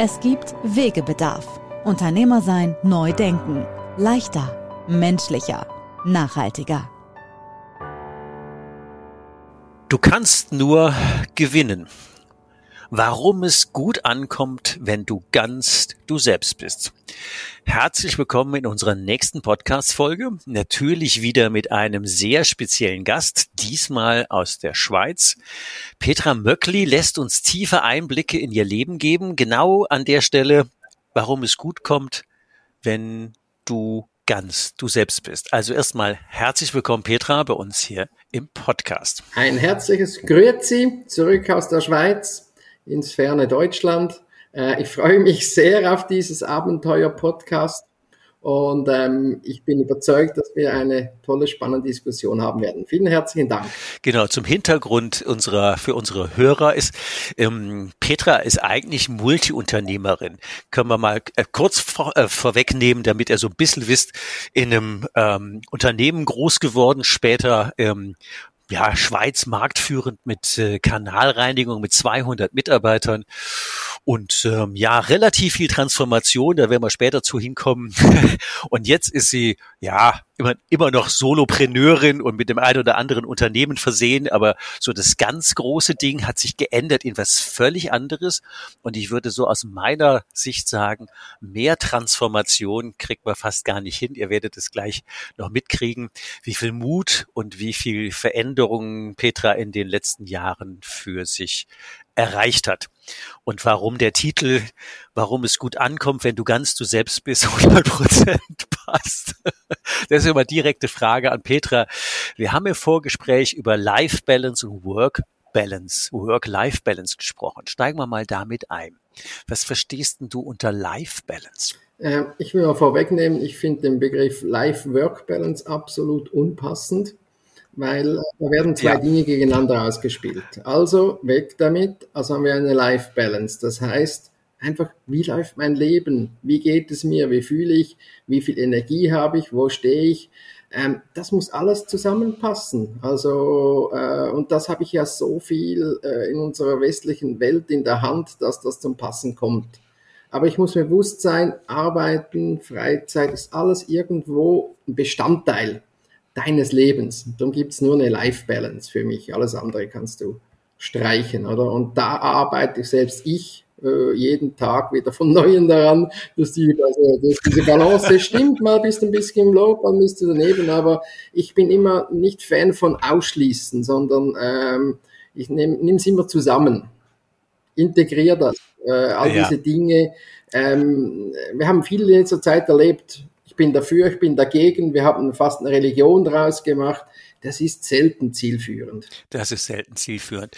Es gibt Wegebedarf. Unternehmer sein, neu denken. Leichter, menschlicher, nachhaltiger. Du kannst nur gewinnen warum es gut ankommt, wenn du ganz du selbst bist. Herzlich willkommen in unserer nächsten Podcast-Folge. Natürlich wieder mit einem sehr speziellen Gast, diesmal aus der Schweiz. Petra Möckli lässt uns tiefe Einblicke in ihr Leben geben, genau an der Stelle, warum es gut kommt, wenn du ganz du selbst bist. Also erstmal herzlich willkommen, Petra, bei uns hier im Podcast. Ein herzliches Grüezi zurück aus der Schweiz ins ferne Deutschland. Äh, ich freue mich sehr auf dieses Abenteuer-Podcast und ähm, ich bin überzeugt, dass wir eine tolle, spannende Diskussion haben werden. Vielen herzlichen Dank. Genau, zum Hintergrund unserer, für unsere Hörer ist, ähm, Petra ist eigentlich Multiunternehmerin. Können wir mal äh, kurz vor, äh, vorwegnehmen, damit ihr so ein bisschen wisst, in einem ähm, Unternehmen groß geworden, später ähm, ja, Schweiz marktführend mit äh, Kanalreinigung mit 200 Mitarbeitern und ähm, ja, relativ viel Transformation, da werden wir später zu hinkommen. und jetzt ist sie ja immer, immer noch Solopreneurin und mit dem einen oder anderen Unternehmen versehen, aber so das ganz große Ding hat sich geändert in was völlig anderes. Und ich würde so aus meiner Sicht sagen, mehr Transformation kriegt man fast gar nicht hin. Ihr werdet es gleich noch mitkriegen, wie viel Mut und wie viel Veränderungen Petra in den letzten Jahren für sich erreicht hat. Und warum der Titel, warum es gut ankommt, wenn du ganz du selbst bist, 100 Prozent passt. Das ist immer direkte Frage an Petra. Wir haben im Vorgespräch über Life Balance und Work Balance, Work-Life Balance gesprochen. Steigen wir mal damit ein. Was verstehst denn du unter Life Balance? Äh, ich will mal vorwegnehmen, ich finde den Begriff Life-Work Balance absolut unpassend weil da werden zwei ja. Dinge gegeneinander ausgespielt. Also weg damit, also haben wir eine Life Balance. Das heißt, einfach, wie läuft mein Leben? Wie geht es mir? Wie fühle ich? Wie viel Energie habe ich? Wo stehe ich? Ähm, das muss alles zusammenpassen. Also, äh, und das habe ich ja so viel äh, in unserer westlichen Welt in der Hand, dass das zum Passen kommt. Aber ich muss mir bewusst sein, Arbeiten, Freizeit ist alles irgendwo ein Bestandteil deines Lebens. Darum gibt's nur eine Life Balance für mich. Alles andere kannst du streichen, oder? Und da arbeite ich selbst ich äh, jeden Tag wieder von Neuem daran, dass, die, also, dass diese Balance stimmt. Mal bist du ein bisschen im Lob, mal bist du daneben, aber ich bin immer nicht Fan von Ausschließen, sondern ähm, ich nehme es immer zusammen. Integriere das, äh, all ja. diese Dinge. Ähm, wir haben viel in letzter Zeit erlebt, bin dafür, ich bin dagegen, wir haben fast eine Religion draus gemacht. Das ist selten zielführend. Das ist selten zielführend.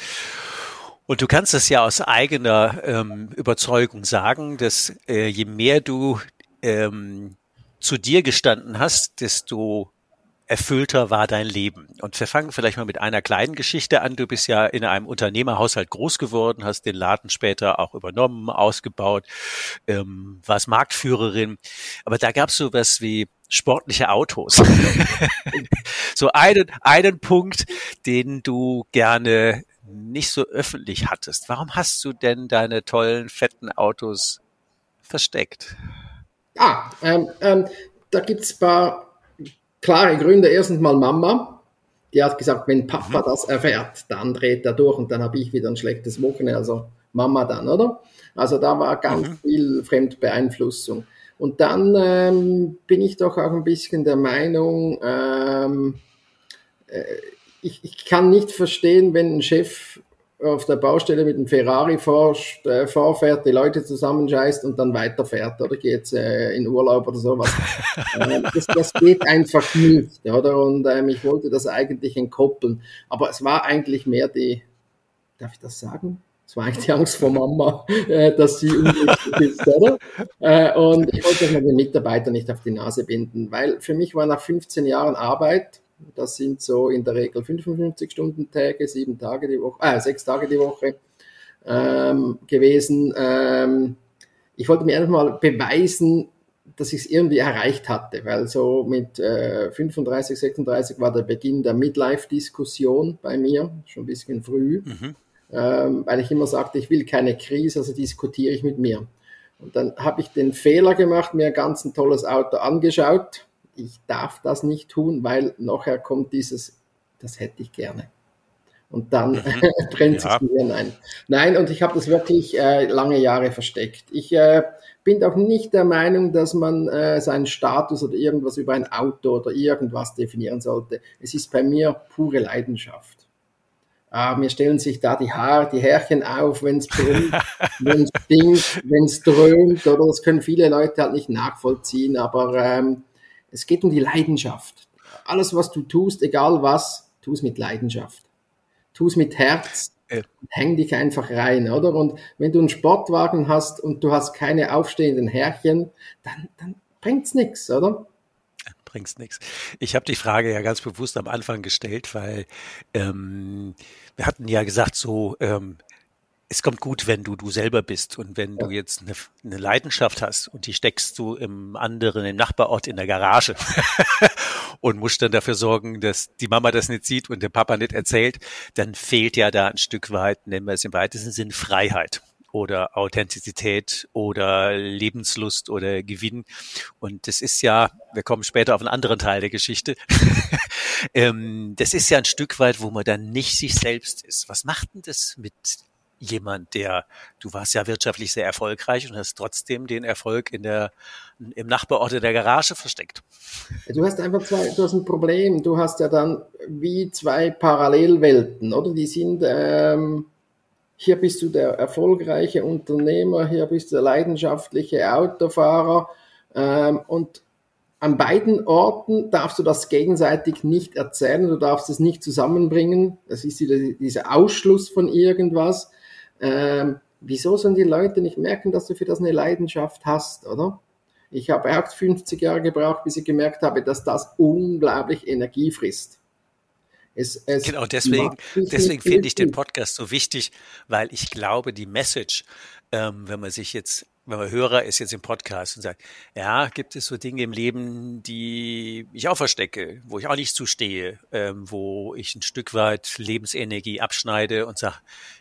Und du kannst das ja aus eigener ähm, Überzeugung sagen, dass äh, je mehr du ähm, zu dir gestanden hast, desto erfüllter war dein Leben. Und wir fangen vielleicht mal mit einer kleinen Geschichte an. Du bist ja in einem Unternehmerhaushalt groß geworden, hast den Laden später auch übernommen, ausgebaut, ähm, warst Marktführerin. Aber da gab es sowas wie sportliche Autos. so einen, einen Punkt, den du gerne nicht so öffentlich hattest. Warum hast du denn deine tollen, fetten Autos versteckt? Ah, ähm, ähm, da gibt's paar klare Gründe. Erstens mal Mama. Die hat gesagt, wenn Papa mhm. das erfährt, dann dreht er durch und dann habe ich wieder ein schlechtes Wochenende. Also Mama dann, oder? Also da war ganz mhm. viel Fremdbeeinflussung. Und dann ähm, bin ich doch auch ein bisschen der Meinung, ähm, äh, ich, ich kann nicht verstehen, wenn ein Chef auf der Baustelle mit dem Ferrari forscht, äh, vorfährt, die Leute zusammenscheißt und dann weiterfährt oder geht äh, in Urlaub oder sowas. äh, das, das geht einfach nicht, oder? Und ähm, ich wollte das eigentlich entkoppeln. Aber es war eigentlich mehr die, darf ich das sagen? Es war eigentlich die Angst vor Mama, äh, dass sie unglücklich ist, oder? Äh, und ich wollte den Mitarbeiter nicht auf die Nase binden, weil für mich war nach 15 Jahren Arbeit, das sind so in der Regel 55 Stunden Tage, sieben Tage die Woche, äh, sechs Tage die Woche ähm, gewesen. Ähm, ich wollte mir einfach mal beweisen, dass ich es irgendwie erreicht hatte, weil so mit äh, 35, 36 war der Beginn der Midlife-Diskussion bei mir, schon ein bisschen früh, mhm. ähm, weil ich immer sagte, ich will keine Krise, also diskutiere ich mit mir. Und dann habe ich den Fehler gemacht, mir ganz ein tolles Auto angeschaut, ich darf das nicht tun, weil nachher kommt dieses, das hätte ich gerne. Und dann mhm. brennt ja. sich mir nein. Nein, und ich habe das wirklich äh, lange Jahre versteckt. Ich äh, bin auch nicht der Meinung, dass man äh, seinen Status oder irgendwas über ein Auto oder irgendwas definieren sollte. Es ist bei mir pure Leidenschaft. Ah, mir stellen sich da die Haare, die Härchen auf, wenn es brummt, wenn es stinkt, wenn es dröhnt, oder das können viele Leute halt nicht nachvollziehen, aber ähm, es geht um die Leidenschaft. Alles, was du tust, egal was, tu es mit Leidenschaft. Tu es mit Herz. Äh. Häng dich einfach rein, oder? Und wenn du einen Sportwagen hast und du hast keine aufstehenden Härchen, dann, dann bringt's nichts, oder? bringt's nichts. Ich habe die Frage ja ganz bewusst am Anfang gestellt, weil ähm, wir hatten ja gesagt, so ähm, es kommt gut, wenn du du selber bist und wenn du jetzt eine, eine, Leidenschaft hast und die steckst du im anderen, im Nachbarort in der Garage und musst dann dafür sorgen, dass die Mama das nicht sieht und der Papa nicht erzählt, dann fehlt ja da ein Stück weit, nennen wir es im weitesten Sinn, Freiheit oder Authentizität oder Lebenslust oder Gewinn. Und das ist ja, wir kommen später auf einen anderen Teil der Geschichte. ähm, das ist ja ein Stück weit, wo man dann nicht sich selbst ist. Was macht denn das mit jemand, der, du warst ja wirtschaftlich sehr erfolgreich und hast trotzdem den Erfolg in der, im Nachbarort der Garage versteckt. Du hast einfach zwei, du hast ein Problem. Du hast ja dann wie zwei Parallelwelten, oder? Die sind, ähm, hier bist du der erfolgreiche Unternehmer, hier bist du der leidenschaftliche Autofahrer ähm, und an beiden Orten darfst du das gegenseitig nicht erzählen, du darfst es nicht zusammenbringen. Das ist dieser Ausschluss von irgendwas. Ähm, wieso sollen die Leute nicht merken, dass du für das eine Leidenschaft hast, oder? Ich habe auch 50 Jahre gebraucht, bis ich gemerkt habe, dass das unglaublich Energie frisst. Es, es genau, deswegen, deswegen finde ich den Podcast so wichtig, weil ich glaube, die Message, ähm, wenn man sich jetzt wenn man Hörer ist jetzt im Podcast und sagt, ja, gibt es so Dinge im Leben, die ich auch verstecke, wo ich auch nicht zustehe, ähm, wo ich ein Stück weit Lebensenergie abschneide und sage,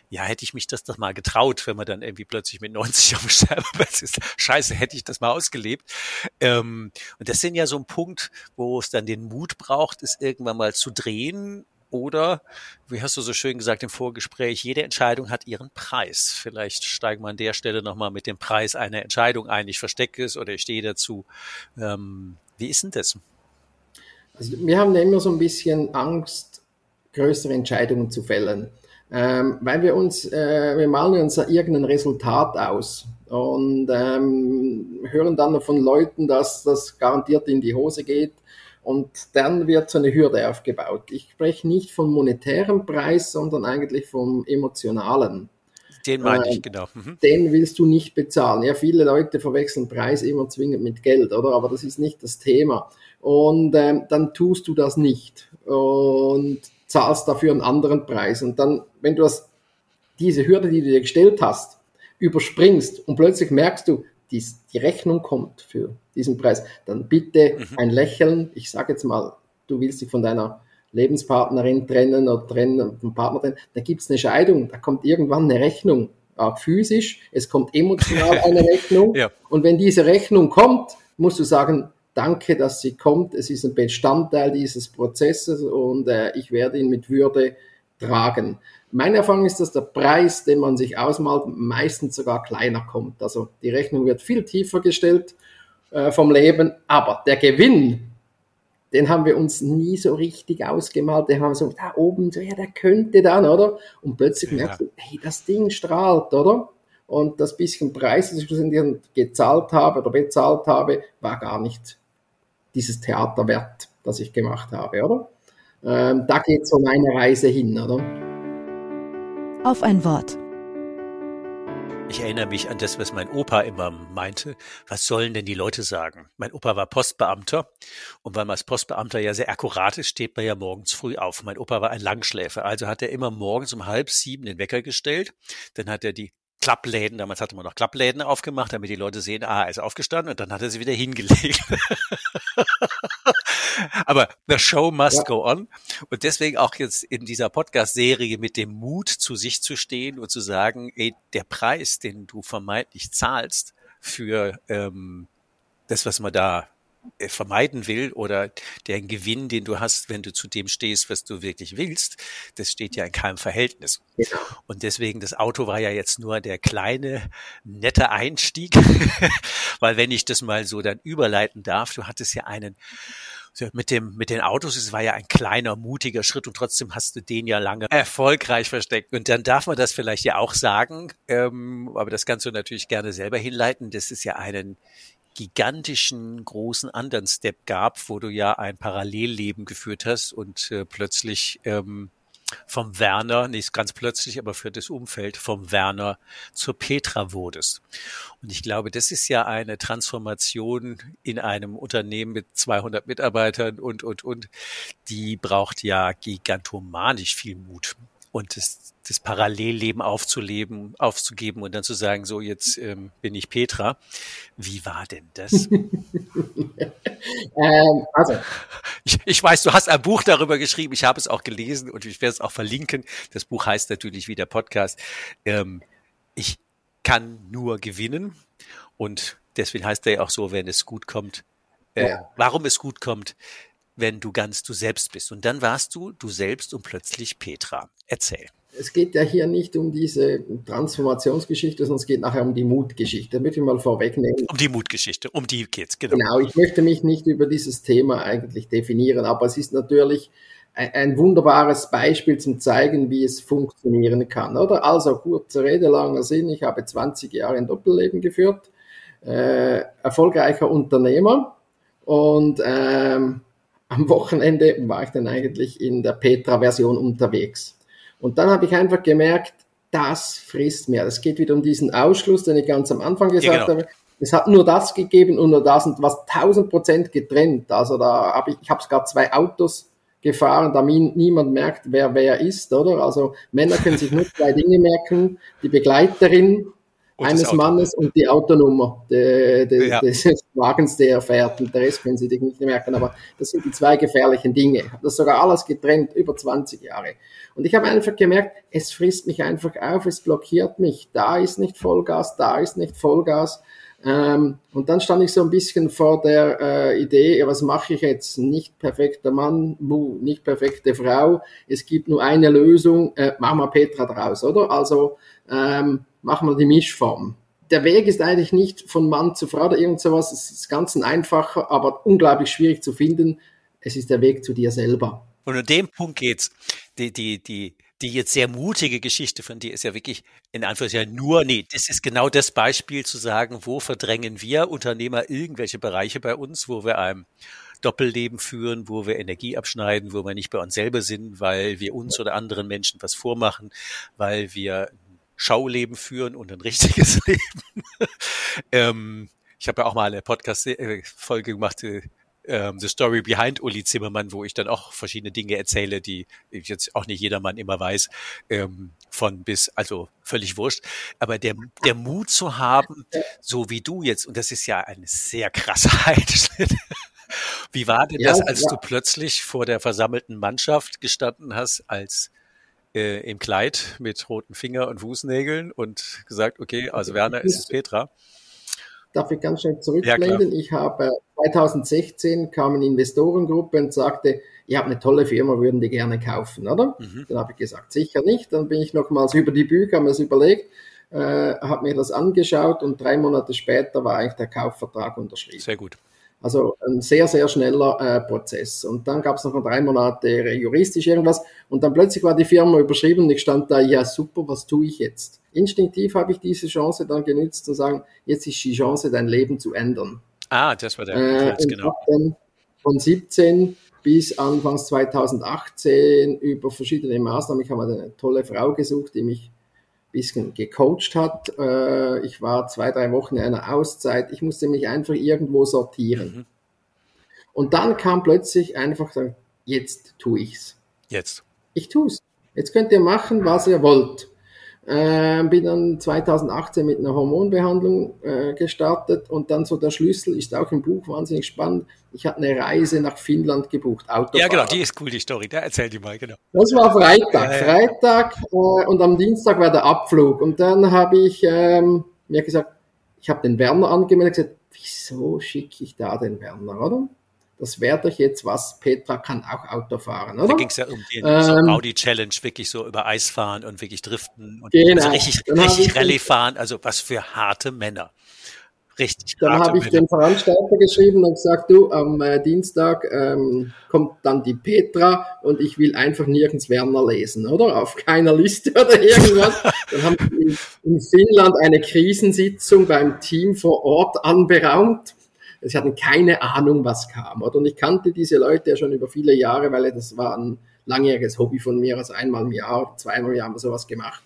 ja, hätte ich mich das doch mal getraut, wenn man dann irgendwie plötzlich mit 90 am Sterbebett ist. Scheiße, hätte ich das mal ausgelebt. Ähm, und das sind ja so ein Punkt, wo es dann den Mut braucht, es irgendwann mal zu drehen oder, wie hast du so schön gesagt im Vorgespräch, jede Entscheidung hat ihren Preis. Vielleicht steigen wir an der Stelle nochmal mit dem Preis einer Entscheidung ein. Ich verstecke es oder ich stehe dazu. Ähm, wie ist denn das? Also wir haben immer so ein bisschen Angst, größere Entscheidungen zu fällen. Ähm, weil wir uns, äh, wir malen uns irgendein Resultat aus und ähm, hören dann von Leuten, dass das garantiert in die Hose geht und dann wird so eine Hürde aufgebaut. Ich spreche nicht vom monetären Preis, sondern eigentlich vom emotionalen. Den meine ich, äh, genau. Mhm. Den willst du nicht bezahlen. Ja, viele Leute verwechseln Preis immer zwingend mit Geld, oder? Aber das ist nicht das Thema. Und ähm, dann tust du das nicht und zahlst dafür einen anderen Preis. Und dann, wenn du das, diese Hürde, die du dir gestellt hast, überspringst und plötzlich merkst du, die, die Rechnung kommt für diesen Preis, dann bitte mhm. ein Lächeln. Ich sage jetzt mal, du willst dich von deiner Lebenspartnerin trennen oder trennen vom Partner trennen, da gibt es eine Scheidung, da kommt irgendwann eine Rechnung, auch physisch, es kommt emotional eine Rechnung. ja. Und wenn diese Rechnung kommt, musst du sagen, danke, dass sie kommt, es ist ein Bestandteil dieses Prozesses und äh, ich werde ihn mit Würde tragen. Meine Erfahrung ist, dass der Preis, den man sich ausmalt, meistens sogar kleiner kommt. Also die Rechnung wird viel tiefer gestellt äh, vom Leben, aber der Gewinn, den haben wir uns nie so richtig ausgemalt. Den haben wir so da oben, so, ja, der könnte dann, oder? Und plötzlich ja. merkst du, hey, das Ding strahlt, oder? Und das bisschen Preis, das ich gezahlt habe oder bezahlt habe, war gar nicht dieses Theater wert, das ich gemacht habe, oder? Ähm, da geht so meine Reise hin, oder? Auf ein Wort. Ich erinnere mich an das, was mein Opa immer meinte. Was sollen denn die Leute sagen? Mein Opa war Postbeamter und weil man als Postbeamter ja sehr akkurat ist, steht man ja morgens früh auf. Mein Opa war ein Langschläfer, also hat er immer morgens um halb sieben den Wecker gestellt. Dann hat er die Klappläden, damals hatte man noch Klappläden aufgemacht, damit die Leute sehen, ah, er ist aufgestanden und dann hat er sie wieder hingelegt. Aber the show must ja. go on. Und deswegen auch jetzt in dieser Podcast-Serie mit dem Mut zu sich zu stehen und zu sagen, ey, der Preis, den du vermeintlich zahlst für ähm, das, was man da vermeiden will oder der Gewinn, den du hast, wenn du zu dem stehst, was du wirklich willst, das steht ja in keinem Verhältnis. Genau. Und deswegen, das Auto war ja jetzt nur der kleine, nette Einstieg, weil wenn ich das mal so dann überleiten darf, du hattest ja einen mit dem mit den Autos, es war ja ein kleiner mutiger Schritt und trotzdem hast du den ja lange erfolgreich versteckt. Und dann darf man das vielleicht ja auch sagen, ähm, aber das kannst du natürlich gerne selber hinleiten. Das ist ja einen gigantischen großen anderen Step gab, wo du ja ein Parallelleben geführt hast und äh, plötzlich ähm, vom Werner, nicht ganz plötzlich, aber für das Umfeld vom Werner zur Petra wurdest. Und ich glaube, das ist ja eine Transformation in einem Unternehmen mit 200 Mitarbeitern und, und, und. Die braucht ja gigantomanisch viel Mut und das, das Parallelleben aufzuleben, aufzugeben und dann zu sagen, so jetzt ähm, bin ich Petra. Wie war denn das? ähm, also. Ich, ich, weiß, du hast ein Buch darüber geschrieben, ich habe es auch gelesen und ich werde es auch verlinken. Das Buch heißt natürlich wie der Podcast. Ähm, ich kann nur gewinnen und deswegen heißt er ja auch so, wenn es gut kommt. Äh, ja. Warum es gut kommt, wenn du ganz du selbst bist. Und dann warst du du selbst und plötzlich Petra. Erzähl. Es geht ja hier nicht um diese Transformationsgeschichte, sondern es geht nachher um die Mutgeschichte. Da möchte ich mal vorwegnehmen. Um die Mutgeschichte, um die geht's, genau. Genau, ich möchte mich nicht über dieses Thema eigentlich definieren, aber es ist natürlich ein, wunderbares Beispiel zum zeigen, wie es funktionieren kann, oder? Also, kurze Rede, langer Sinn. Ich habe 20 Jahre ein Doppelleben geführt, äh, erfolgreicher Unternehmer und ähm, am Wochenende war ich dann eigentlich in der Petra-Version unterwegs. Und dann habe ich einfach gemerkt, das frisst mir. Es geht wieder um diesen Ausschluss, den ich ganz am Anfang gesagt ja, genau. habe. Es hat nur das gegeben und nur das und was 1000 Prozent getrennt. Also da habe ich, ich habe sogar zwei Autos gefahren, damit niemand merkt, wer wer ist, oder? Also Männer können sich nur zwei Dinge merken: die Begleiterin und eines Mannes und die Autonummer de, de, ja. des Wagens, der er fährt. Und der Rest können Sie sich nicht merken. Aber das sind die zwei gefährlichen Dinge. Das ist sogar alles getrennt, über 20 Jahre. Und ich habe einfach gemerkt, es frisst mich einfach auf, es blockiert mich. Da ist nicht Vollgas, da ist nicht Vollgas. Ähm, und dann stand ich so ein bisschen vor der äh, Idee, was mache ich jetzt? Nicht perfekter Mann, buh, nicht perfekte Frau. Es gibt nur eine Lösung, äh, machen wir Petra draus, oder? Also ähm, machen wir die Mischform. Der Weg ist eigentlich nicht von Mann zu Frau oder irgend sowas. Es ist ganz ein einfacher, aber unglaublich schwierig zu finden. Es ist der Weg zu dir selber. Und an dem Punkt geht's. Die, die, die, die jetzt sehr mutige Geschichte von dir ist ja wirklich in Anführungszeichen nur, nee, das ist genau das Beispiel zu sagen, wo verdrängen wir Unternehmer irgendwelche Bereiche bei uns, wo wir einem Doppelleben führen, wo wir Energie abschneiden, wo wir nicht bei uns selber sind, weil wir uns oder anderen Menschen was vormachen, weil wir Schauleben führen und ein richtiges Leben. ähm, ich habe ja auch mal eine Podcast-Folge gemacht, äh, ähm, The Story Behind Uli Zimmermann, wo ich dann auch verschiedene Dinge erzähle, die jetzt auch nicht jedermann immer weiß, ähm, von bis, also völlig wurscht. Aber der, der Mut zu haben, so wie du jetzt, und das ist ja ein sehr krasser Einschnitt. Wie war denn das, als ja. du plötzlich vor der versammelten Mannschaft gestanden hast, als äh, im Kleid mit roten Finger und Fußnägeln und gesagt, okay, also Werner ist es Petra. darf ich ganz schnell zurückblenden. Ja, ich habe 2016 kam eine Investorengruppe und sagte, ihr habt eine tolle Firma, würden die gerne kaufen, oder? Mhm. Dann habe ich gesagt, sicher nicht. Dann bin ich nochmals über die Bücher, habe mir das überlegt, äh, habe mir das angeschaut und drei Monate später war eigentlich der Kaufvertrag unterschrieben. Sehr gut. Also ein sehr, sehr schneller äh, Prozess. Und dann gab es noch drei Monate juristisch irgendwas. Und dann plötzlich war die Firma überschrieben und ich stand da, ja super, was tue ich jetzt? Instinktiv habe ich diese Chance dann genützt zu sagen, jetzt ist die Chance, dein Leben zu ändern. Ah, das war der äh, genau. Dann von 17 bis Anfangs 2018 über verschiedene Maßnahmen. Ich habe eine tolle Frau gesucht, die mich bisschen gecoacht hat. Äh, ich war zwei, drei Wochen in einer Auszeit. Ich musste mich einfach irgendwo sortieren. Mhm. Und dann kam plötzlich einfach, jetzt tue ich's. Jetzt. Ich tu's. Jetzt könnt ihr machen, was ihr wollt. Äh, bin dann 2018 mit einer Hormonbehandlung äh, gestartet und dann so der Schlüssel ist auch im Buch wahnsinnig spannend. Ich habe eine Reise nach Finnland gebucht, Autofahrer. Ja, genau, die ist cool, die Story. Da erzähl die mal, genau. Das war Freitag, ja, ja. Freitag äh, und am Dienstag war der Abflug und dann habe ich ähm, mir gesagt, ich habe den Werner angemeldet und gesagt, wieso schicke ich da den Werner, oder? Das wäre doch jetzt was, Petra kann auch Auto fahren, oder? Da ging es ja um den ähm, so Audi Challenge, wirklich so über Eis fahren und wirklich driften und genau. also richtig, richtig Rallye fahren, also was für harte Männer. Richtig. Dann habe ich den Veranstalter geschrieben und gesagt, du, am äh, Dienstag ähm, kommt dann die Petra und ich will einfach nirgends Werner lesen, oder? Auf keiner Liste oder irgendwas. dann haben wir in, in Finnland eine Krisensitzung beim Team vor Ort anberaumt Sie hatten keine Ahnung, was kam. Oder? Und ich kannte diese Leute ja schon über viele Jahre, weil das war ein langjähriges Hobby von mir. Also einmal im Jahr, zweimal im Jahr haben wir sowas gemacht.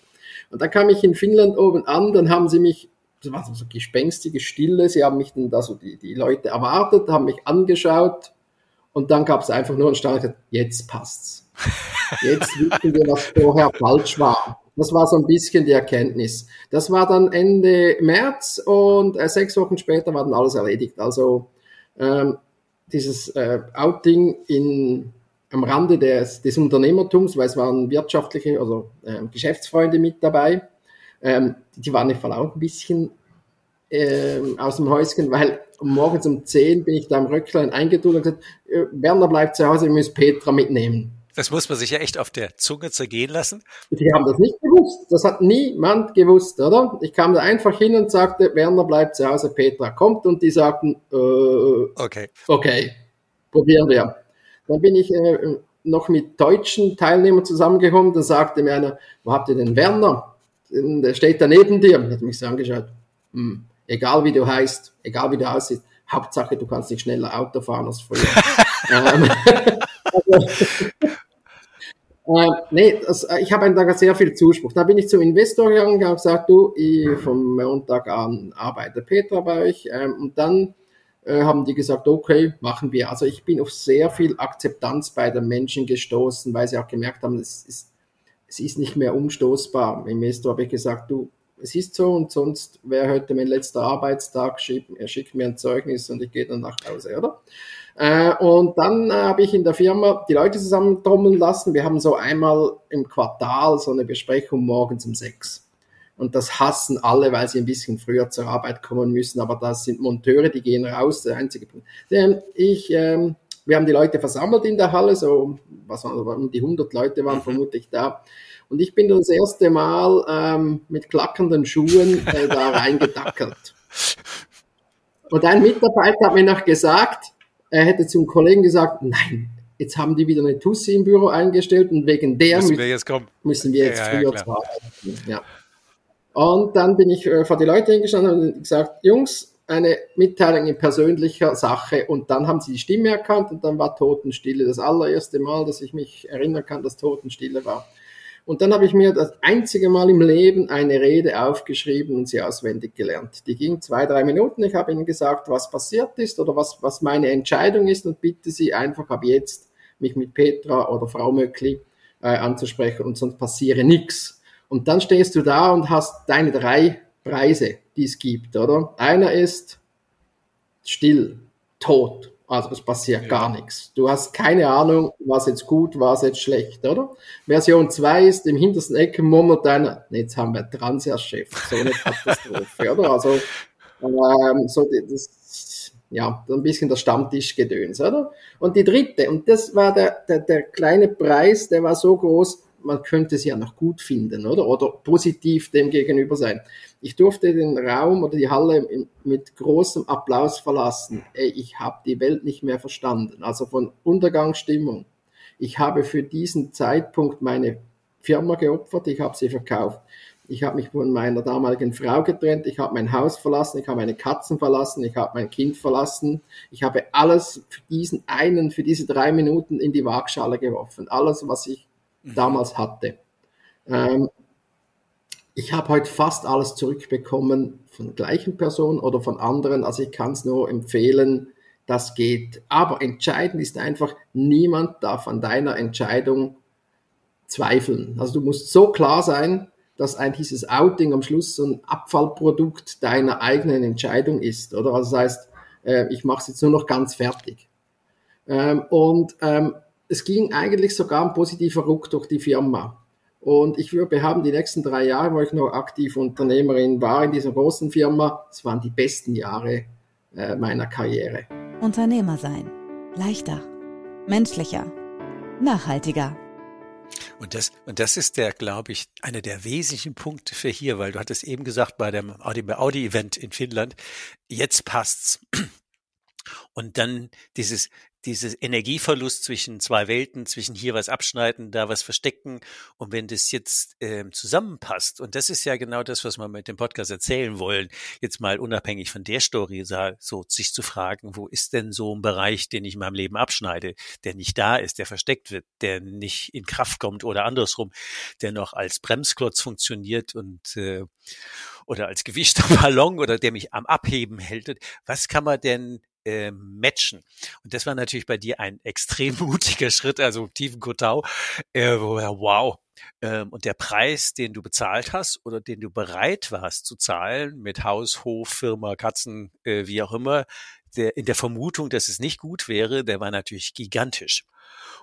Und dann kam ich in Finnland oben an, dann haben sie mich, das war so gespenstige Stille, sie haben mich dann da so die, die Leute erwartet, haben mich angeschaut und dann gab es einfach nur einen Start, jetzt passt's. Jetzt wissen wir, was vorher falsch war. Das war so ein bisschen die Erkenntnis. Das war dann Ende März und äh, sechs Wochen später war dann alles erledigt. Also ähm, dieses äh, Outing in, am Rande des, des Unternehmertums, weil es waren wirtschaftliche, also äh, Geschäftsfreunde mit dabei. Ähm, die waren im Fall auch ein bisschen ähm, aus dem Häuschen, weil morgens um 10 bin ich da am Röcklein eingetun und gesagt, äh, Werner bleibt zu Hause, wir müssen Petra mitnehmen. Das muss man sich ja echt auf der Zunge zergehen lassen. Die haben das nicht gewusst. Das hat niemand gewusst, oder? Ich kam da einfach hin und sagte, Werner bleibt zu Hause, Petra kommt und die sagten, äh, okay. okay, probieren wir. Dann bin ich äh, noch mit deutschen Teilnehmern zusammengekommen, dann sagte mir einer, wo habt ihr den Werner? Der steht da neben dir. Hat mich so angeschaut, hm, egal wie du heißt, egal wie du aussiehst, Hauptsache du kannst nicht schneller Auto fahren als früher. ähm, also, äh, nee, das, äh, ich habe da sehr viel Zuspruch. Da bin ich zum Investor gegangen und habe gesagt, du, ich vom Montag an arbeite Petra bei euch. Ähm, und dann äh, haben die gesagt, okay, machen wir. Also ich bin auf sehr viel Akzeptanz bei den Menschen gestoßen, weil sie auch gemerkt haben, es ist, es ist nicht mehr umstoßbar. Im Investor habe ich gesagt, du, es ist so und sonst wäre heute mein letzter Arbeitstag, er schickt mir ein Zeugnis und ich gehe dann nach Hause, oder? Äh, und dann äh, habe ich in der Firma die Leute zusammentrommeln lassen. Wir haben so einmal im Quartal so eine Besprechung morgens um sechs. Und das hassen alle, weil sie ein bisschen früher zur Arbeit kommen müssen. Aber das sind Monteure, die gehen raus. Der einzige Punkt. Ich, ähm, wir haben die Leute versammelt in der Halle, so was waren, die 100 Leute waren mhm. vermutlich da. Und ich bin das erste Mal ähm, mit klackernden Schuhen äh, da reingedackelt. Und ein Mitarbeiter hat mir noch gesagt, er hätte zum Kollegen gesagt, nein, jetzt haben die wieder eine Tussi im Büro eingestellt und wegen der müssen wir jetzt, müssen wir jetzt ja, früher ja, arbeiten. Ja. Und dann bin ich äh, vor die Leute hingestanden und gesagt, Jungs, eine Mitteilung in persönlicher Sache und dann haben sie die Stimme erkannt und dann war Totenstille. Das allererste Mal, dass ich mich erinnern kann, dass Totenstille war. Und dann habe ich mir das einzige Mal im Leben eine Rede aufgeschrieben und sie auswendig gelernt. Die ging zwei, drei Minuten. Ich habe ihnen gesagt, was passiert ist oder was, was meine Entscheidung ist und bitte sie einfach ab jetzt, mich mit Petra oder Frau Möckli äh, anzusprechen und sonst passiere nichts. Und dann stehst du da und hast deine drei Preise, die es gibt, oder? Einer ist still, tot. Also es passiert ja. gar nichts. Du hast keine Ahnung, was jetzt gut, was jetzt schlecht, oder? Version 2 ist im hintersten Ecke murmelt einer, jetzt haben wir Transherchef, so eine Katastrophe, oder? Also Ähm, so das, ja, ein bisschen das Stammtischgedöns, oder? Und die dritte, und das war der, der, der kleine Preis, der war so groß, man könnte sie ja noch gut finden, oder? Oder positiv dem gegenüber sein. Ich durfte den Raum oder die Halle mit großem Applaus verlassen. Ey, ich habe die Welt nicht mehr verstanden. Also von Untergangsstimmung. Ich habe für diesen Zeitpunkt meine Firma geopfert, ich habe sie verkauft. Ich habe mich von meiner damaligen Frau getrennt, ich habe mein Haus verlassen, ich habe meine Katzen verlassen, ich habe mein Kind verlassen. Ich habe alles für diesen einen, für diese drei Minuten in die Waagschale geworfen. Alles, was ich. Damals hatte. Ähm, ich habe heute fast alles zurückbekommen von gleichen Personen oder von anderen. Also ich kann es nur empfehlen, das geht. Aber entscheidend ist einfach, niemand darf an deiner Entscheidung zweifeln. Also du musst so klar sein, dass eigentlich dieses Outing am Schluss so ein Abfallprodukt deiner eigenen Entscheidung ist, oder? Also das heißt, äh, ich mache es jetzt nur noch ganz fertig. Ähm, und ähm, es ging eigentlich sogar ein positiver Ruck durch die Firma. Und ich würde behaupten, die nächsten drei Jahre, wo ich noch aktiv Unternehmerin war in dieser großen Firma, es waren die besten Jahre äh, meiner Karriere. Unternehmer sein. Leichter. Menschlicher. Nachhaltiger. Und das, und das ist der, glaube ich, einer der wesentlichen Punkte für hier, weil du hattest eben gesagt bei dem Audi-Event in Finnland, jetzt passt's. Und dann dieses, dieses Energieverlust zwischen zwei Welten, zwischen hier was abschneiden, da was verstecken. Und wenn das jetzt ähm, zusammenpasst, und das ist ja genau das, was wir mit dem Podcast erzählen wollen, jetzt mal unabhängig von der Story, so sich zu fragen, wo ist denn so ein Bereich, den ich in meinem Leben abschneide, der nicht da ist, der versteckt wird, der nicht in Kraft kommt oder andersrum, der noch als Bremsklotz funktioniert und äh, oder als gewischter Ballon oder der mich am Abheben hält. Was kann man denn äh, matchen. Und das war natürlich bei dir ein extrem mutiger Schritt, also tiefen Kotau, äh, wow. Ähm, und der Preis, den du bezahlt hast oder den du bereit warst zu zahlen mit Haus, Hof, Firma, Katzen, äh, wie auch immer, der, in der Vermutung, dass es nicht gut wäre, der war natürlich gigantisch.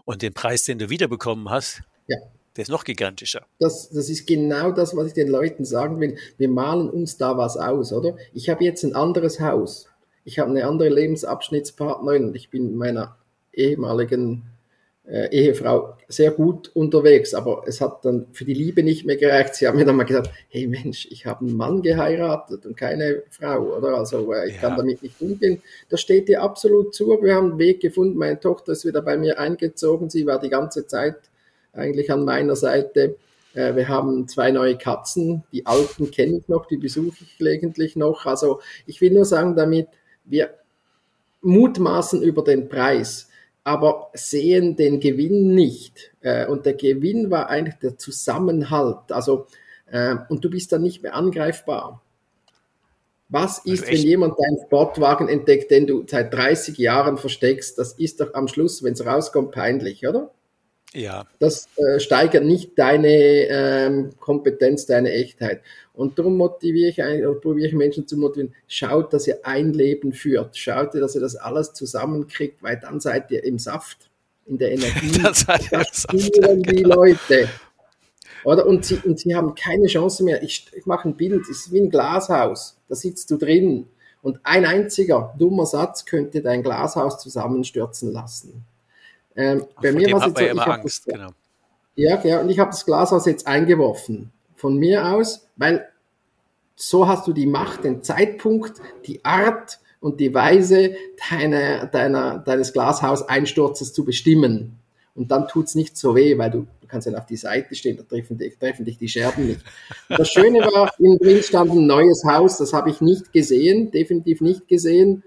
Und den Preis, den du wiederbekommen hast, ja. der ist noch gigantischer. Das, das ist genau das, was ich den Leuten sagen will. Wir malen uns da was aus, oder? Ich habe jetzt ein anderes Haus ich habe eine andere Lebensabschnittspartnerin und ich bin mit meiner ehemaligen äh, Ehefrau sehr gut unterwegs, aber es hat dann für die Liebe nicht mehr gereicht. Sie haben mir dann mal gesagt, hey Mensch, ich habe einen Mann geheiratet und keine Frau, oder? Also äh, ich ja. kann damit nicht umgehen. Das steht dir absolut zu. Wir haben einen Weg gefunden. Meine Tochter ist wieder bei mir eingezogen. Sie war die ganze Zeit eigentlich an meiner Seite. Äh, wir haben zwei neue Katzen. Die alten kenne ich noch, die besuche ich gelegentlich noch. Also ich will nur sagen damit, wir mutmaßen über den Preis, aber sehen den Gewinn nicht. Äh, und der Gewinn war eigentlich der Zusammenhalt. Also, äh, und du bist dann nicht mehr angreifbar. Was also ist, also wenn jemand deinen Sportwagen entdeckt, den du seit 30 Jahren versteckst? Das ist doch am Schluss, wenn es rauskommt, peinlich, oder? Ja. Das äh, steigert nicht deine ähm, Kompetenz, deine Echtheit. Und darum motiviere ich, probiere ich Menschen zu motivieren, schaut, dass ihr ein Leben führt. Schaut, dass ihr das alles zusammenkriegt, weil dann seid ihr im Saft, in der Energie. das das spüren die genau. Leute. Oder? Und sie, und sie haben keine Chance mehr. Ich, ich mache ein Bild, es ist wie ein Glashaus. Da sitzt du drin. Und ein einziger dummer Satz könnte dein Glashaus zusammenstürzen lassen. Ähm, bei mir war es jetzt so, ich habe das, genau. ja, ja, und ich habe das Glashaus jetzt eingeworfen von mir aus, weil so hast du die Macht, den Zeitpunkt, die Art und die Weise deiner, deiner, deines Glashaus-Einsturzes zu bestimmen. Und dann tut's nicht so weh, weil du, du kannst ja auf die Seite stehen, da treffen dich, treffen dich die Scherben nicht. Das Schöne war, innen drin stand ein neues Haus, das habe ich nicht gesehen, definitiv nicht gesehen.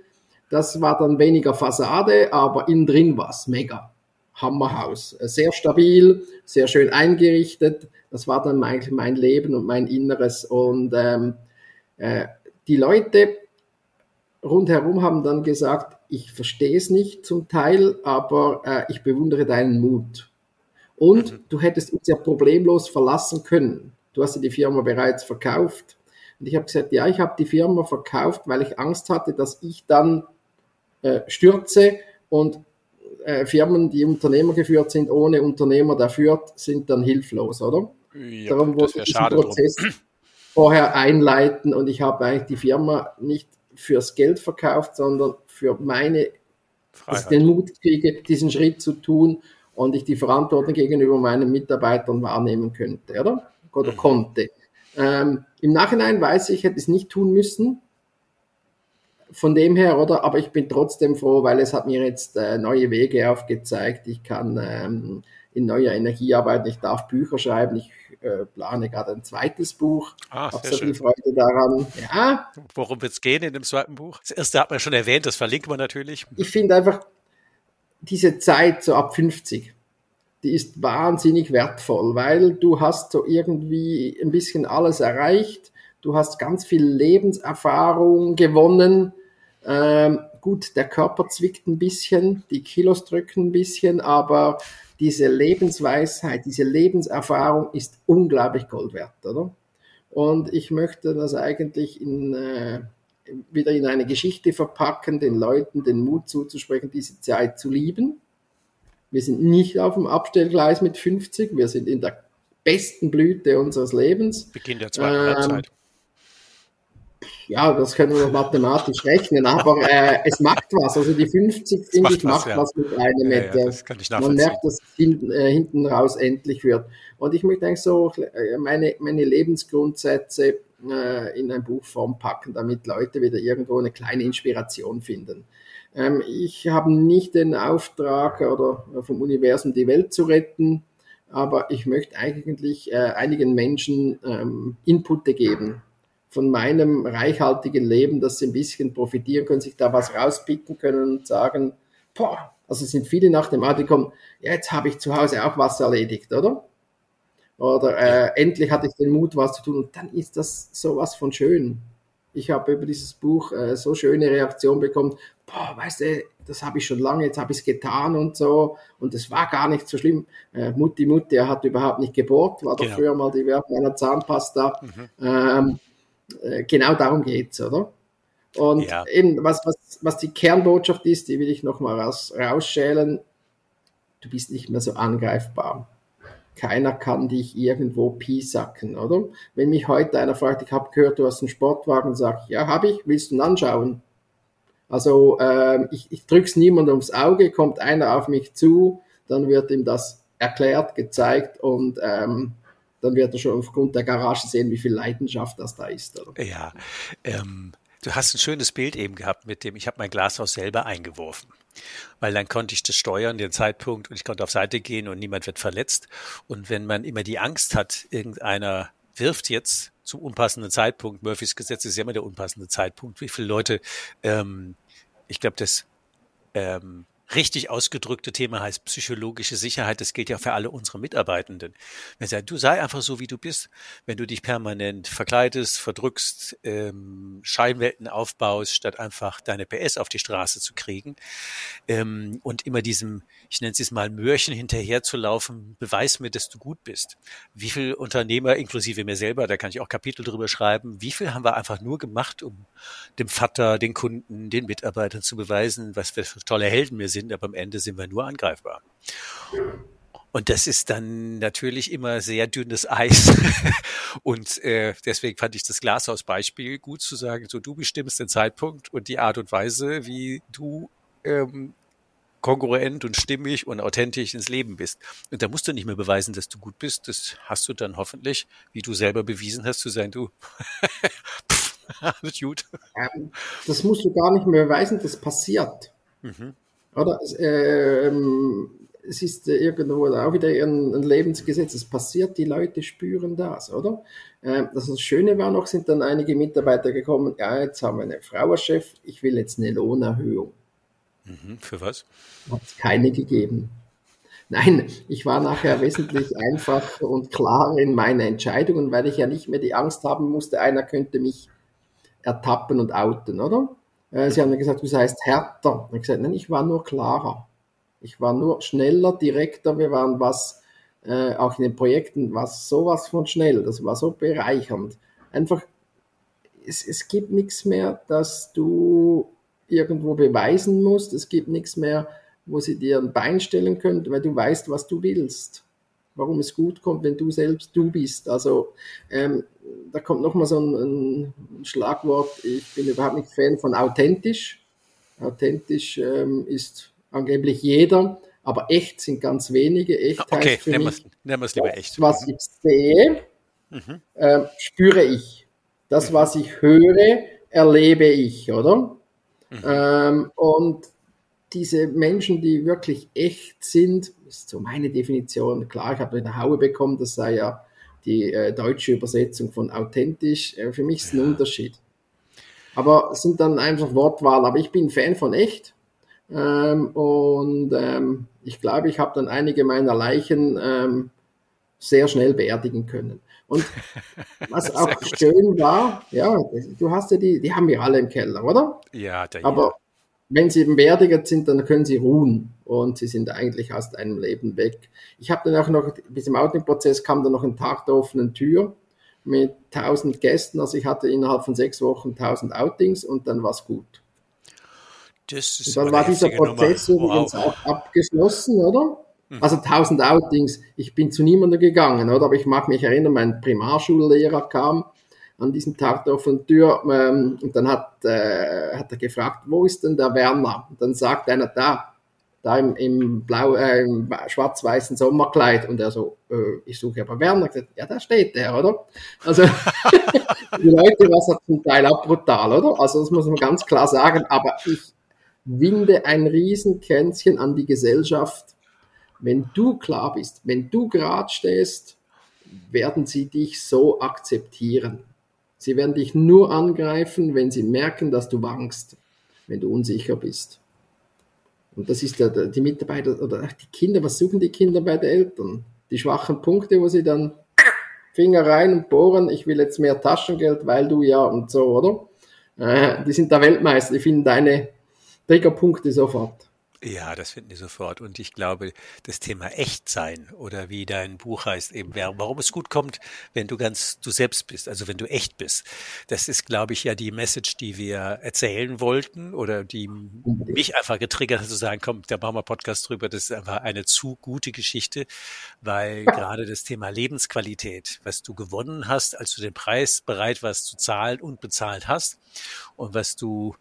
Das war dann weniger Fassade, aber innen drin war's mega. Hammerhaus. Sehr stabil, sehr schön eingerichtet. Das war dann eigentlich mein Leben und mein Inneres. Und ähm, äh, die Leute rundherum haben dann gesagt, ich verstehe es nicht zum Teil, aber äh, ich bewundere deinen Mut. Und mhm. du hättest uns ja problemlos verlassen können. Du hast ja die Firma bereits verkauft. Und ich habe gesagt, ja, ich habe die Firma verkauft, weil ich Angst hatte, dass ich dann äh, stürze und äh, Firmen, die Unternehmer geführt sind, ohne Unternehmer, der führt, sind dann hilflos, oder? Ja, Darum wollte ich diesen Prozess drum. vorher einleiten und ich habe eigentlich die Firma nicht fürs Geld verkauft, sondern für meine, dass ich den Mut kriege, diesen Schritt zu tun und ich die Verantwortung gegenüber meinen Mitarbeitern wahrnehmen könnte, oder? Oder mhm. konnte. Ähm, Im Nachhinein weiß ich, ich hätte es nicht tun müssen. Von dem her, oder? Aber ich bin trotzdem froh, weil es hat mir jetzt äh, neue Wege aufgezeigt. Ich kann ähm, in neuer Energie arbeiten, ich darf Bücher schreiben, ich äh, plane gerade ein zweites Buch. Ah, habe so schön. viel Freude daran. Ja. Worum wird es gehen in dem zweiten Buch? Das erste hat man schon erwähnt, das verlinkt man natürlich. Ich finde einfach diese Zeit so ab 50, die ist wahnsinnig wertvoll, weil du hast so irgendwie ein bisschen alles erreicht. Du hast ganz viel Lebenserfahrung gewonnen. Ähm, gut, der Körper zwickt ein bisschen, die Kilos drücken ein bisschen, aber diese Lebensweisheit, diese Lebenserfahrung ist unglaublich Gold wert, oder? Und ich möchte das eigentlich in, äh, wieder in eine Geschichte verpacken, den Leuten den Mut zuzusprechen, diese Zeit zu lieben. Wir sind nicht auf dem Abstellgleis mit 50, wir sind in der besten Blüte unseres Lebens. Beginn der zweiten ähm, Halbzeit ja, das können wir noch mathematisch rechnen, aber äh, es macht was. Also die 50, finde ich, macht ja. was mit einem. Ja, ja, das kann ich Man merkt, dass es hinten, äh, hinten raus endlich wird. Und ich möchte eigentlich so äh, meine, meine Lebensgrundsätze äh, in ein Buchform packen, damit Leute wieder irgendwo eine kleine Inspiration finden. Ähm, ich habe nicht den Auftrag oder vom Universum die Welt zu retten, aber ich möchte eigentlich äh, einigen Menschen ähm, Inputte geben von meinem reichhaltigen Leben, dass sie ein bisschen profitieren können, sich da was rauspicken können und sagen, boah, also sind viele nach dem Auto gekommen, ja, jetzt habe ich zu Hause auch was erledigt, oder? Oder äh, endlich hatte ich den Mut, was zu tun. Und dann ist das sowas von schön. Ich habe über dieses Buch äh, so schöne Reaktionen bekommen. Boah, weißt du, das habe ich schon lange, jetzt habe ich es getan und so. Und es war gar nicht so schlimm. Äh, Mutti Mutti, er hat überhaupt nicht gebohrt, war doch genau. früher mal die Werbung einer Zahnpasta. Mhm. Ähm, äh, genau darum geht's, oder? Und ja. eben, was, was, was die Kernbotschaft ist, die will ich nochmal raus, rausschälen. Du bist nicht mehr so angreifbar. Keiner kann dich irgendwo piesacken, oder? Wenn mich heute einer fragt, ich habe gehört, du hast einen Sportwagen, sag ich, ja, habe ich, willst du ihn anschauen? Also ähm, ich, ich drücke es niemand ums Auge, kommt einer auf mich zu, dann wird ihm das erklärt, gezeigt und ähm, dann wird er schon aufgrund der Garage sehen, wie viel Leidenschaft das da ist. Oder? Ja, ähm, du hast ein schönes Bild eben gehabt mit dem, ich habe mein Glashaus selber eingeworfen. Weil dann konnte ich das steuern, den Zeitpunkt, und ich konnte auf Seite gehen und niemand wird verletzt. Und wenn man immer die Angst hat, irgendeiner wirft jetzt zum unpassenden Zeitpunkt, Murphys Gesetz ist ja immer der unpassende Zeitpunkt, wie viele Leute, ähm, ich glaube, das ähm, richtig ausgedrückte Thema heißt psychologische Sicherheit. Das gilt ja für alle unsere Mitarbeitenden. Wenn sie du sei einfach so, wie du bist. Wenn du dich permanent verkleidest, verdrückst, ähm, Scheinwelten aufbaust, statt einfach deine PS auf die Straße zu kriegen ähm, und immer diesem, ich nenne es mal, Mörchen hinterher zu laufen, beweis mir, dass du gut bist. Wie viel Unternehmer, inklusive mir selber, da kann ich auch Kapitel drüber schreiben, wie viel haben wir einfach nur gemacht, um dem Vater, den Kunden, den Mitarbeitern zu beweisen, was wir für tolle Helden wir sind, aber am Ende sind wir nur angreifbar. Und das ist dann natürlich immer sehr dünnes Eis. und äh, deswegen fand ich das Glashaus-Beispiel gut zu sagen, so du bestimmst den Zeitpunkt und die Art und Weise, wie du ähm, kongruent und stimmig und authentisch ins Leben bist. Und da musst du nicht mehr beweisen, dass du gut bist. Das hast du dann hoffentlich, wie du selber bewiesen hast, zu sein, du. Alles gut. Ähm, das musst du gar nicht mehr beweisen, das passiert. Mhm. Oder? Ähm, es ist irgendwo auch wieder ein, Lebensgesetz. Es passiert, die Leute spüren das, oder? Ähm, das Schöne war noch, sind dann einige Mitarbeiter gekommen, ja, jetzt haben wir eine Frau als Chef, ich will jetzt eine Lohnerhöhung. Mhm, für was? Hat es keine gegeben. Nein, ich war nachher wesentlich einfacher und klarer in meinen Entscheidungen, weil ich ja nicht mehr die Angst haben musste, einer könnte mich ertappen und outen, oder? Äh, sie haben gesagt, du seist härter. Ich gesagt, nein, ich war nur klarer. Ich war nur schneller, direkter. Wir waren was, äh, auch in den Projekten, was sowas von schnell. Das war so bereichernd. Einfach, es, es gibt nichts mehr, dass du irgendwo beweisen musst. Es gibt nichts mehr, wo sie dir ein Bein stellen können, weil du weißt, was du willst. Warum es gut kommt, wenn du selbst du bist. Also ähm, da kommt nochmal so ein, ein, Schlagwort, ich bin überhaupt nicht Fan von authentisch. Authentisch ähm, ist angeblich jeder, aber echt sind ganz wenige. Echt okay, heißt für nehmen mich, nehmen wir es lieber echt. was ich sehe, mhm. äh, spüre ich. Das, was ich höre, erlebe ich, oder? Mhm. Ähm, und diese Menschen, die wirklich echt sind, ist so meine Definition. Klar, ich habe eine Haue bekommen, das sei ja die äh, deutsche Übersetzung von authentisch. Äh, für mich ist es ein ja. Unterschied. Aber es sind dann einfach Wortwahl. Aber ich bin Fan von echt. Ähm, und ähm, ich glaube, ich habe dann einige meiner Leichen ähm, sehr schnell beerdigen können. Und was auch schön war, ja, du hast ja die, die haben wir alle im Keller, oder? Ja, der Aber wenn sie eben beerdigt sind, dann können sie ruhen und sie sind eigentlich aus deinem Leben weg. Ich habe dann auch noch, bis im Outing-Prozess kam dann noch ein Tag der offenen Tür mit 1000 Gästen. Also ich hatte innerhalb von sechs Wochen 1000 Outings und dann war es gut. Das ist und dann war dieser Prozess Nummer. übrigens wow. auch abgeschlossen, oder? Mhm. Also 1000 Outings. Ich bin zu niemandem gegangen, oder? Aber ich mag mich erinnern, mein Primarschullehrer kam an diesem Tag der offenen Tür ähm, und dann hat, äh, hat er gefragt, wo ist denn der Werner? Und dann sagt einer da, da im, im blau, äh, im schwarz-weißen Sommerkleid und er so, äh, ich suche aber Werner. Gesagt, ja, da steht der, oder? Also die Leute hat zum Teil auch brutal, oder? Also das muss man ganz klar sagen. Aber ich winde ein Riesenkränzchen an die Gesellschaft. Wenn du klar bist, wenn du gerade stehst, werden sie dich so akzeptieren. Sie werden dich nur angreifen, wenn sie merken, dass du wankst, wenn du unsicher bist. Und das ist ja die Mitarbeiter oder die Kinder, was suchen die Kinder bei den Eltern? Die schwachen Punkte, wo sie dann Finger rein und bohren, ich will jetzt mehr Taschengeld, weil du ja und so, oder? Äh, die sind da Weltmeister, die finden deine Triggerpunkte sofort. Ja, das finden die sofort. Und ich glaube, das Thema Echtsein oder wie dein Buch heißt, eben, warum es gut kommt, wenn du ganz du selbst bist, also wenn du echt bist. Das ist, glaube ich, ja die Message, die wir erzählen wollten oder die mich einfach getriggert hat, zu sagen, komm, da machen wir Podcast drüber. Das ist einfach eine zu gute Geschichte, weil gerade das Thema Lebensqualität, was du gewonnen hast, als du den Preis bereit warst zu zahlen und bezahlt hast und was du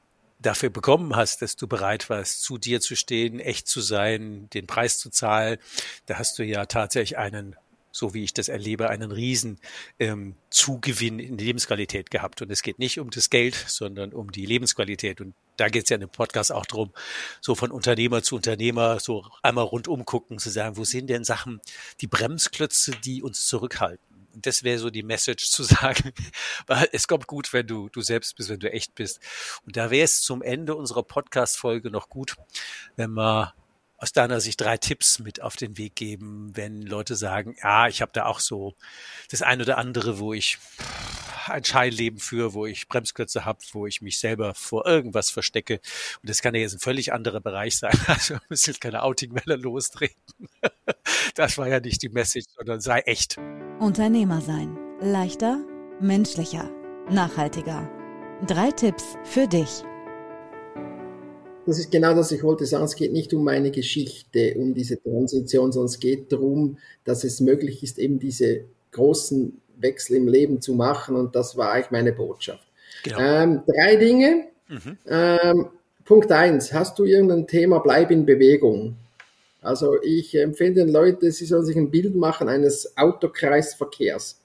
dafür bekommen hast, dass du bereit warst, zu dir zu stehen, echt zu sein, den Preis zu zahlen, da hast du ja tatsächlich einen so wie ich das erlebe, einen riesen ähm, Zugewinn in Lebensqualität gehabt. Und es geht nicht um das Geld, sondern um die Lebensqualität. Und da geht es ja in dem Podcast auch drum, so von Unternehmer zu Unternehmer, so einmal rundum gucken, zu sagen, wo sind denn Sachen, die Bremsklötze, die uns zurückhalten? Das wäre so die Message zu sagen, weil es kommt gut, wenn du du selbst bist, wenn du echt bist. Und da wäre es zum Ende unserer Podcast-Folge noch gut, wenn wir aus deiner Sicht drei Tipps mit auf den Weg geben, wenn Leute sagen, ja, ich habe da auch so das eine oder andere, wo ich ein Scheinleben führe, wo ich Bremsklötze habe, wo ich mich selber vor irgendwas verstecke. Und das kann ja jetzt ein völlig anderer Bereich sein. Also müssen jetzt keine Outing-Welle lostreten. Das war ja nicht die Message, sondern sei echt. Unternehmer sein. Leichter, menschlicher, nachhaltiger. Drei Tipps für dich. Das ist genau das, ich wollte sagen, es geht nicht um meine Geschichte, um diese Transition, sondern es geht darum, dass es möglich ist, eben diese großen Wechsel im Leben zu machen und das war eigentlich meine Botschaft. Genau. Ähm, drei Dinge. Mhm. Ähm, Punkt eins, hast du irgendein Thema, bleib in Bewegung. Also ich empfehle den Leuten, sie sollen sich ein Bild machen eines Autokreisverkehrs.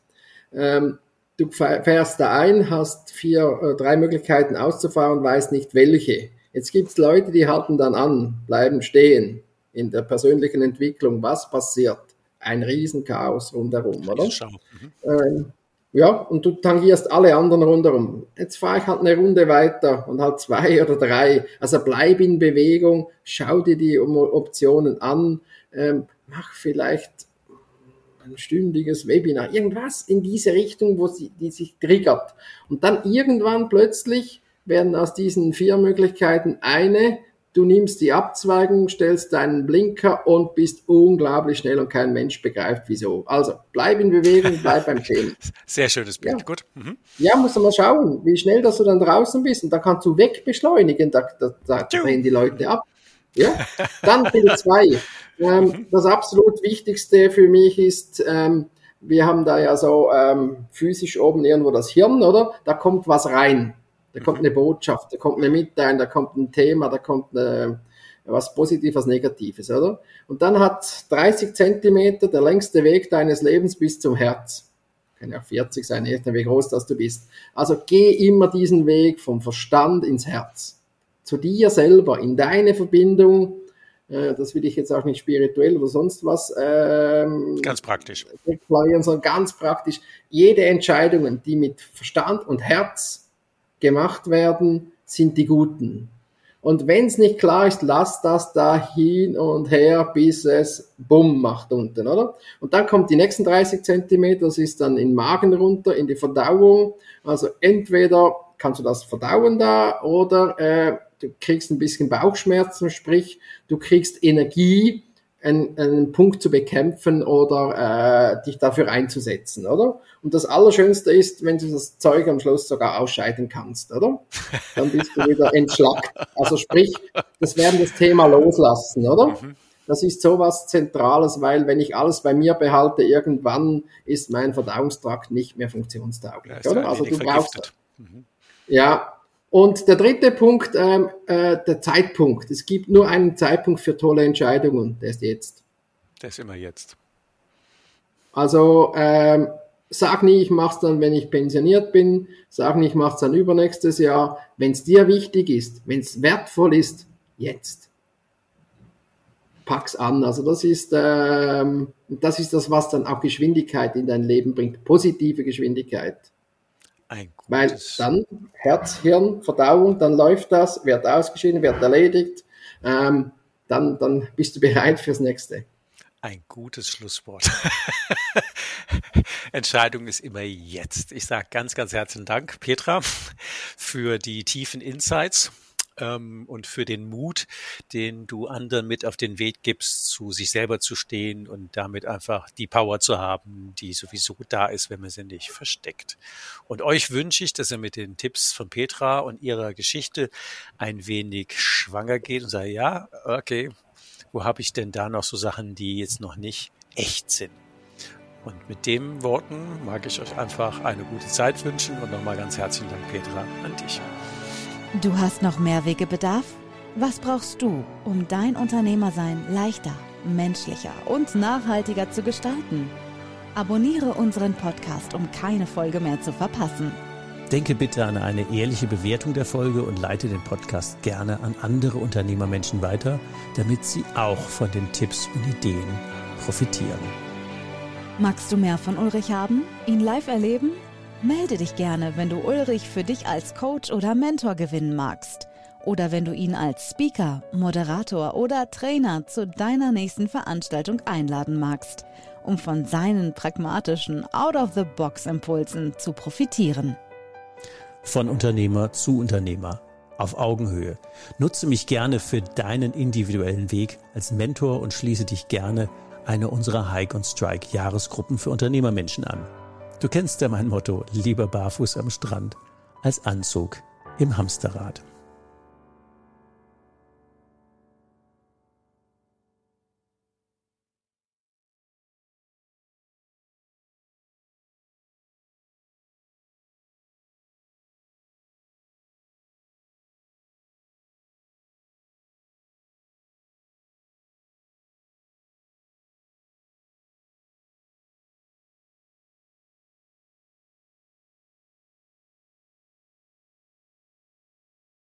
Ähm, du fährst da ein, hast vier, äh, drei Möglichkeiten auszufahren, weißt nicht welche. Jetzt gibt es Leute, die halten dann an, bleiben stehen in der persönlichen Entwicklung. Was passiert? Ein Riesenchaos rundherum, oder? Mhm. Ähm, ja, und du tangierst alle anderen rundherum. Jetzt fahre ich halt eine Runde weiter und halt zwei oder drei. Also bleib in Bewegung, schau dir die Optionen an, ähm, mach vielleicht ein stündiges Webinar, irgendwas in diese Richtung, wo sie, die sich triggert. Und dann irgendwann plötzlich werden aus diesen vier Möglichkeiten eine Du nimmst die Abzweigung, stellst deinen Blinker und bist unglaublich schnell und kein Mensch begreift wieso. Also bleib in Bewegung, bleib beim Stehen. Sehr schönes Bild, ja. gut. Mhm. Ja, musst du mal schauen, wie schnell dass du dann draußen bist und da kannst du wegbeschleunigen, da, da, da drehen die Leute ab. Ja? Dann Punkt zwei. Ähm, das absolut Wichtigste für mich ist, ähm, wir haben da ja so ähm, physisch oben irgendwo das Hirn, oder? Da kommt was rein. Da kommt eine Botschaft, da kommt eine Mitteilung, da kommt ein Thema, da kommt eine, was Positives, was Negatives, oder? Und dann hat 30 Zentimeter der längste Weg deines Lebens bis zum Herz. Kann ja 40 sein, je nachdem, wie groß das du bist. Also geh immer diesen Weg vom Verstand ins Herz. Zu dir selber, in deine Verbindung. Äh, das will ich jetzt auch nicht spirituell oder sonst was. Ähm, ganz praktisch. Sondern ganz praktisch. Jede Entscheidung, die mit Verstand und Herz gemacht werden, sind die guten. Und wenn es nicht klar ist, lass das da hin und her, bis es bumm macht unten, oder? Und dann kommt die nächsten 30 Zentimeter, das ist dann in den Magen runter, in die Verdauung. Also entweder kannst du das verdauen da oder äh, du kriegst ein bisschen Bauchschmerzen, sprich du kriegst Energie, einen, einen Punkt zu bekämpfen oder äh, dich dafür einzusetzen, oder? Und das Allerschönste ist, wenn du das Zeug am Schluss sogar ausscheiden kannst, oder? Dann bist du wieder entschlackt. Also sprich, das werden das Thema loslassen, oder? Mhm. Das ist sowas Zentrales, weil wenn ich alles bei mir behalte, irgendwann ist mein Verdauungstrakt nicht mehr funktionstauglich, oder? Also du brauchst. Mhm. Ja, und der dritte Punkt, ähm, äh, der Zeitpunkt. Es gibt nur einen Zeitpunkt für tolle Entscheidungen, der ist jetzt. Der ist immer jetzt. Also ähm, sag nie, ich mach's dann, wenn ich pensioniert bin. Sag nie, ich mach's dann übernächstes Jahr. Wenn es dir wichtig ist, wenn es wertvoll ist, jetzt. Pack's an. Also das ist, ähm, das ist das, was dann auch Geschwindigkeit in dein Leben bringt. Positive Geschwindigkeit. Ein Weil dann Herz, Hirn, Verdauung, dann läuft das, wird ausgeschieden, wird erledigt, ähm, dann, dann bist du bereit fürs nächste. Ein gutes Schlusswort. Entscheidung ist immer jetzt. Ich sage ganz, ganz herzlichen Dank, Petra, für die tiefen Insights ähm, und für den Mut, den du anderen mit auf den Weg gibst, zu sich selber zu stehen und damit einfach die Power zu haben, die sowieso da ist, wenn man sie nicht versteckt. Und euch wünsche ich, dass ihr mit den Tipps von Petra und ihrer Geschichte ein wenig schwanger geht und sagt, ja, okay, wo habe ich denn da noch so Sachen, die jetzt noch nicht echt sind? Und mit den Worten mag ich euch einfach eine gute Zeit wünschen und nochmal ganz herzlichen Dank, Petra, an dich. Du hast noch mehr Wegebedarf? Was brauchst du, um dein Unternehmersein leichter, menschlicher und nachhaltiger zu gestalten? Abonniere unseren Podcast, um keine Folge mehr zu verpassen. Denke bitte an eine ehrliche Bewertung der Folge und leite den Podcast gerne an andere Unternehmermenschen weiter, damit sie auch von den Tipps und Ideen profitieren. Magst du mehr von Ulrich haben? Ihn live erleben? Melde dich gerne, wenn du Ulrich für dich als Coach oder Mentor gewinnen magst. Oder wenn du ihn als Speaker, Moderator oder Trainer zu deiner nächsten Veranstaltung einladen magst, um von seinen pragmatischen Out-of-the-Box-Impulsen zu profitieren. Von Unternehmer zu Unternehmer. Auf Augenhöhe. Nutze mich gerne für deinen individuellen Weg als Mentor und schließe dich gerne eine unserer Hike on Strike Jahresgruppen für Unternehmermenschen an. Du kennst ja mein Motto, lieber barfuß am Strand als Anzug im Hamsterrad.